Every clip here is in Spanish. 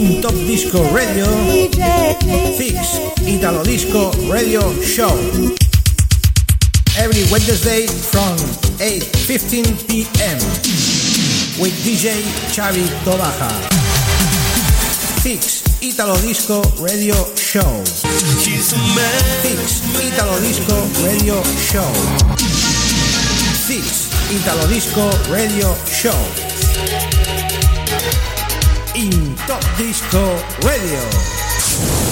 In Top Disco Radio, Fix Italo Disco Radio Show. Every Wednesday from 8.15 p.m. with DJ Xavi Tobaja. Fix Italo Disco Radio Show. Fix Italo Disco Radio Show. Fix Italo Disco Radio Show. In Top Disco Radio.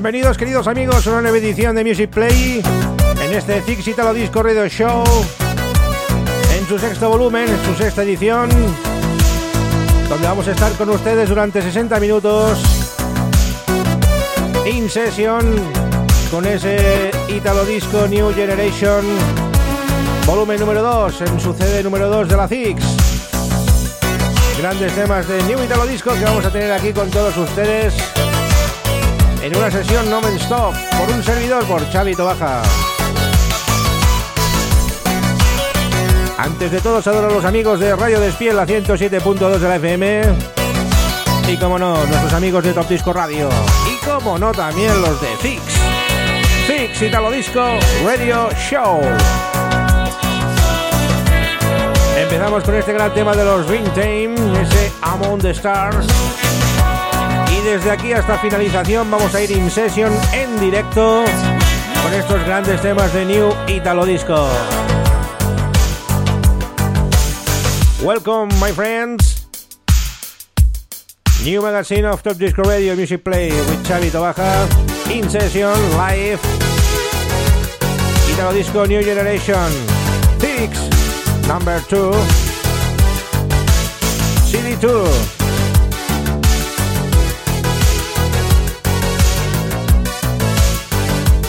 Bienvenidos queridos amigos a una nueva edición de Music Play. En este Six Italo Disco Radio Show en su sexto volumen, en su sexta edición donde vamos a estar con ustedes durante 60 minutos in session con ese Italo Disco New Generation volumen número 2 en su CD número 2 de la Six grandes temas de New Italo Disco que vamos a tener aquí con todos ustedes en una sesión no stop por un servidor por Xavi Tobaja. Antes de todo, saludo a los amigos de Radio Despiel, la 107.2 de la FM. Y como no, nuestros amigos de Top Disco Radio. Y como no, también los de Fix. Fix Italo Disco Radio Show. Empezamos con este gran tema de los Dream Team, ese Among the Stars. Y desde aquí hasta finalización vamos a ir in session en directo con estos grandes temas de New Italo Disco. Welcome, my friends. New magazine of Top Disco Radio Music Play with Xavi Tobaja. In session, live. Italo Disco New Generation. Fix. Number 2. CD2.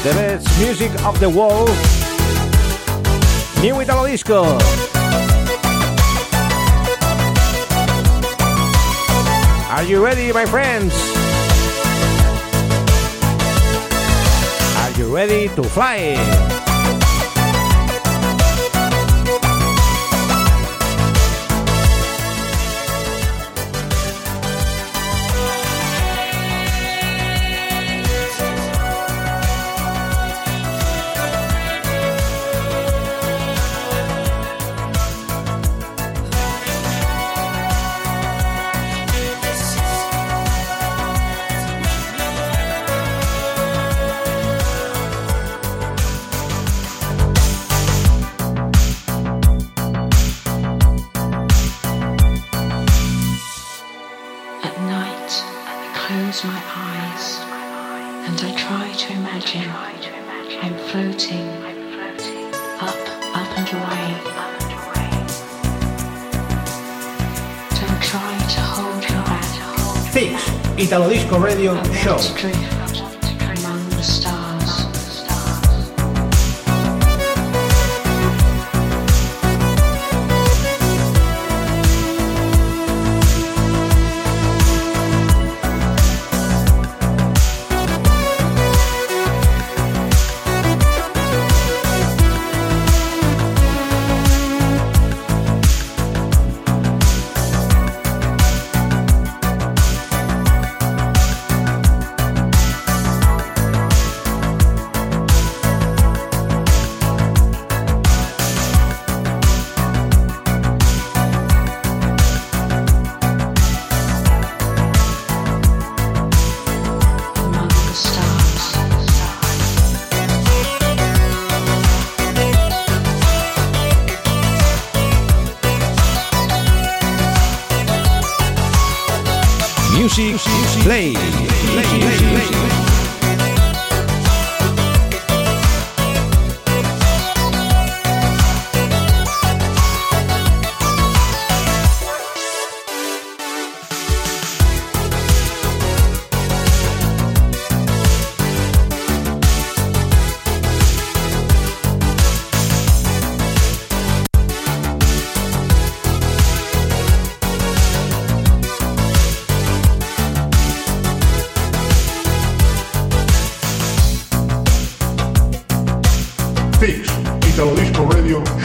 The best music of the world. New Italo Disco. Are you ready, my friends? Are you ready to fly? Disco Radio Show.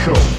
show.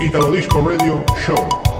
Italo Disco Radio Show.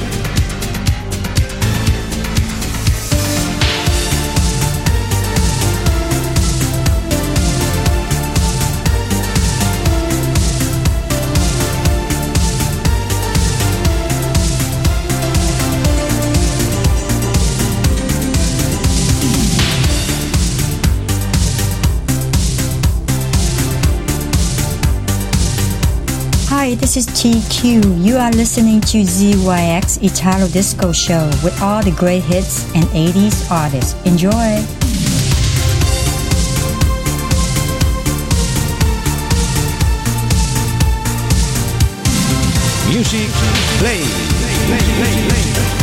This is TQ. You are listening to ZYX Italo Disco Show with all the great hits and 80s artists. Enjoy! Music play. play, play, play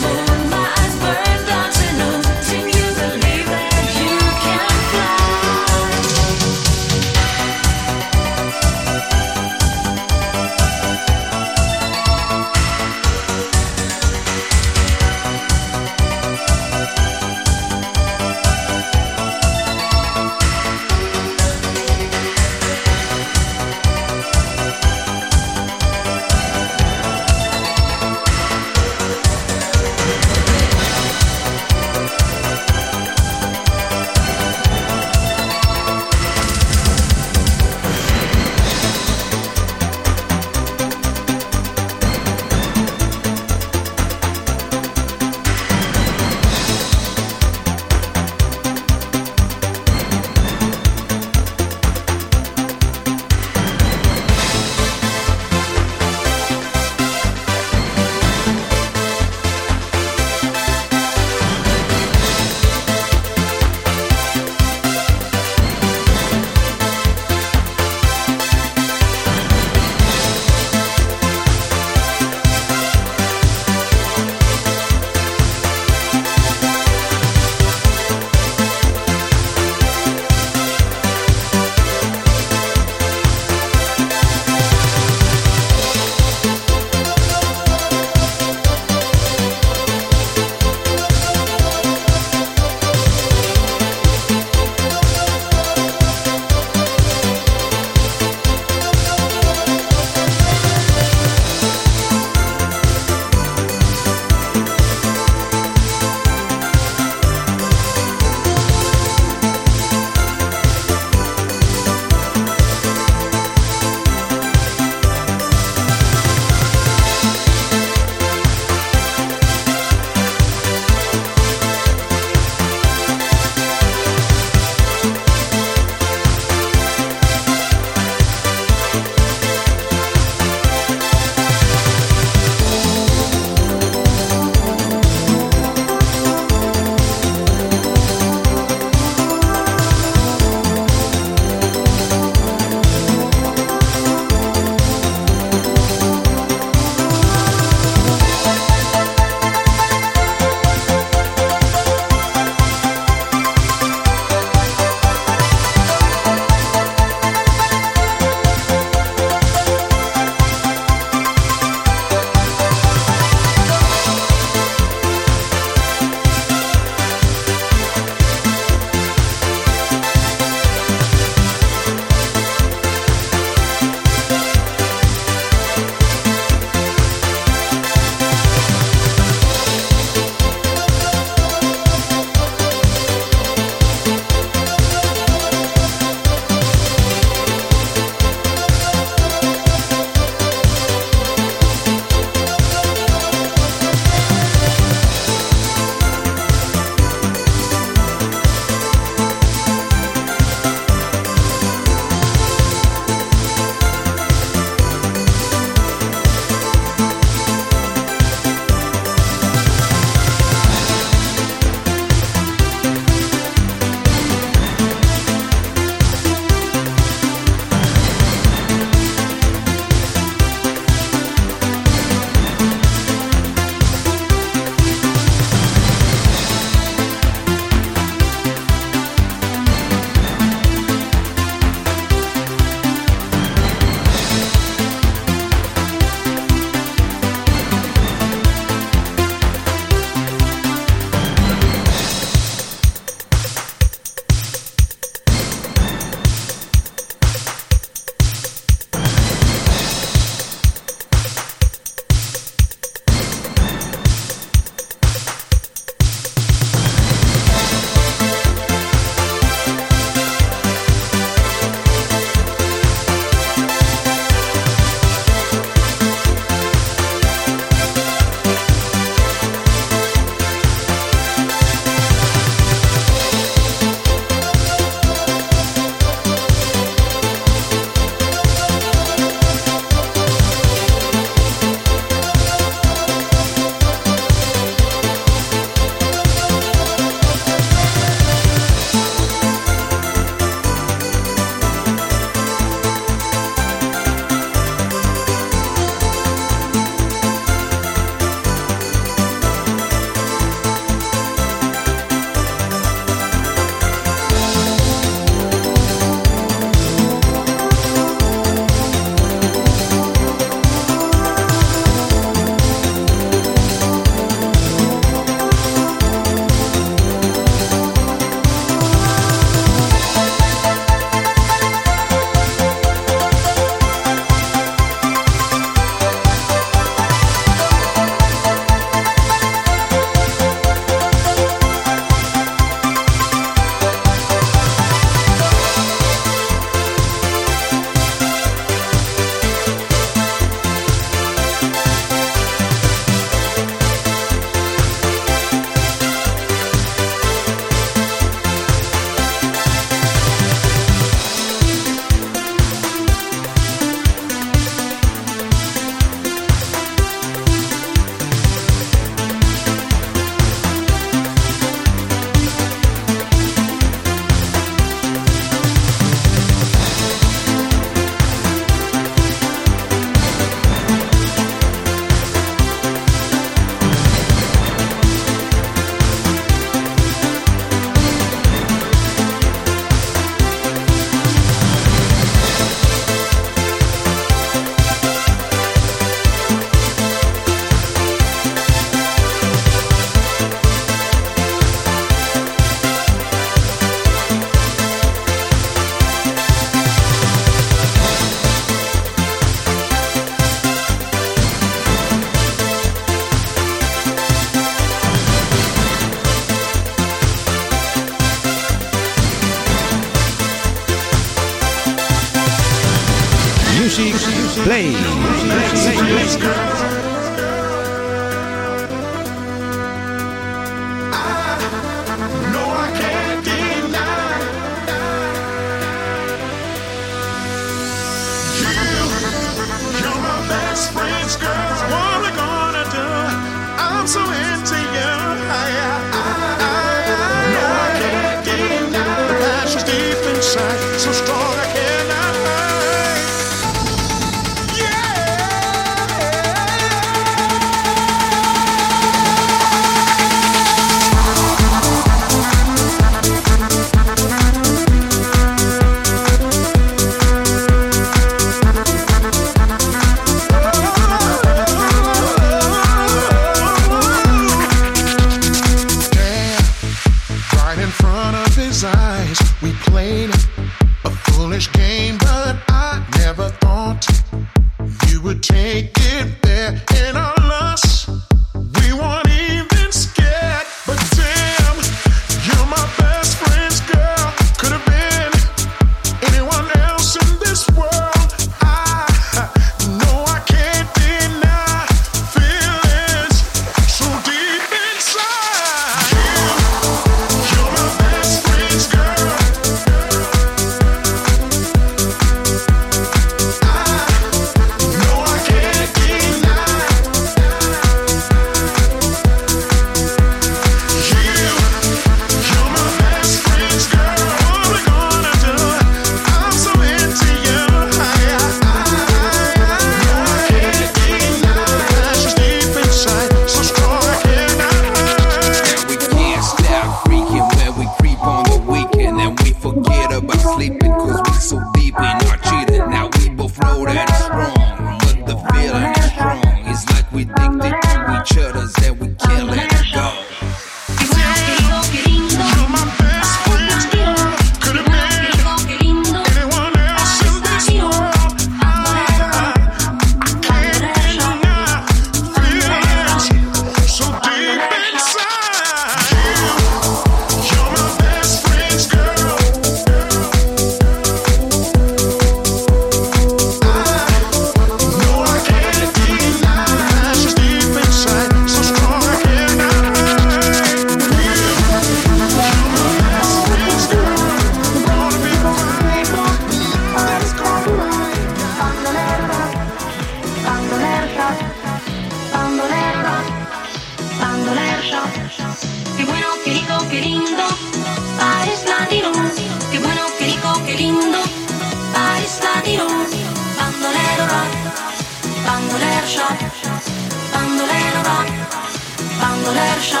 yo.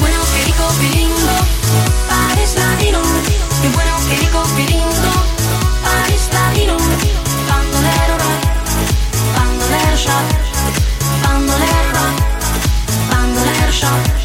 Bueno, qué rico, qué lindo, pares latino. Qué bueno, qué rico, qué lindo, pares latino. Bandolero rock, bandolero rock, bandolero rock, bandolero rock.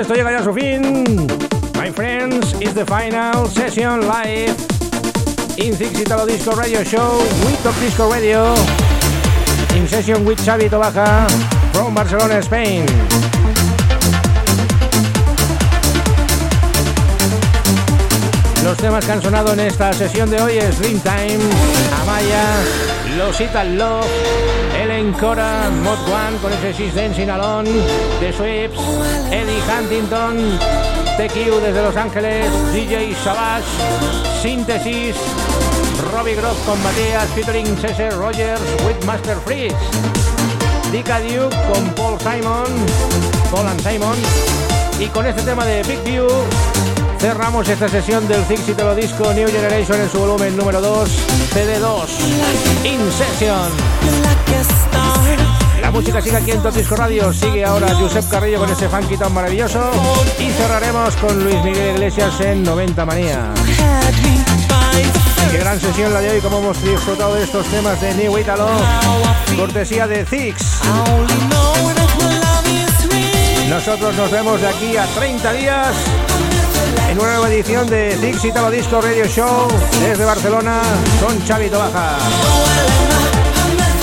Esto llega ya a su fin. My friends, it's the final session live in Six Italo Disco Radio Show with Top Disco Radio in session with Xavi Tobaja from Barcelona, Spain. Los temas que han sonado en esta sesión de hoy es Dream Time, Amaya, Los Ital Love, Ellen Cora, Mod One con ese Dancing Alone, The Sweeps, Eddie Huntington, TQ desde Los Ángeles, DJ Savage, Síntesis, Robbie Groff con Matías, featuring Cesar Rogers with Master Freeze, Dika Duke con Paul Simon, Paul and Simon, y con este tema de Big View cerramos esta sesión del Six Italo Disco New Generation en su volumen número 2, CD2, In Session. La música sigue aquí en Top Disco Radio, sigue ahora Josep Carrillo con ese funky tan maravilloso y cerraremos con Luis Miguel Iglesias en 90 Manía. Qué gran sesión la de hoy, como hemos disfrutado de estos temas de New Italo, cortesía de Six. Nosotros nos vemos de aquí a 30 días en una nueva edición de Six Italo Disco Radio Show desde Barcelona con Xavi Tobaja.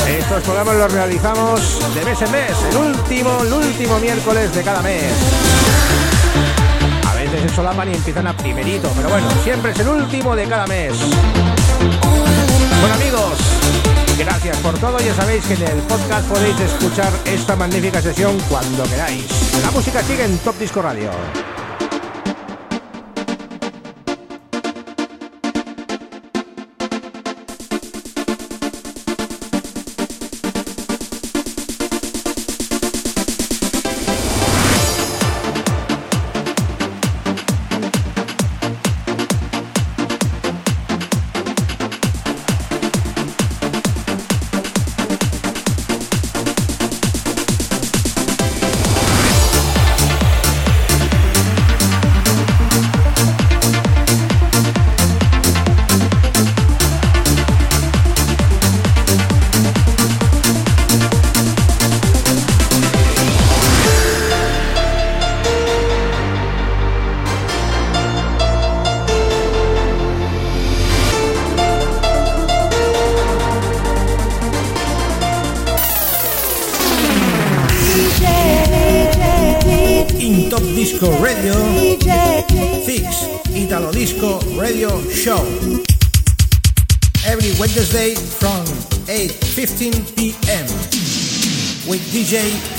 Estos programas los realizamos de mes en mes, el último, el último miércoles de cada mes. A veces se solapan y empiezan a primerito, pero bueno, siempre es el último de cada mes. Bueno amigos, gracias por todo. Ya sabéis que en el podcast podéis escuchar esta magnífica sesión cuando queráis. La música sigue en Top Disco Radio.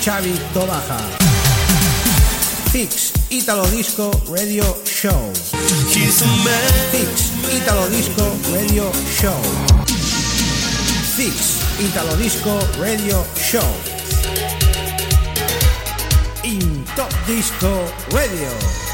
Xavi Tobaja. Fix Italo Disco Radio Show. Fix Italo Disco Radio Show. Fix Italo Disco Radio Show. In Top Disco Radio.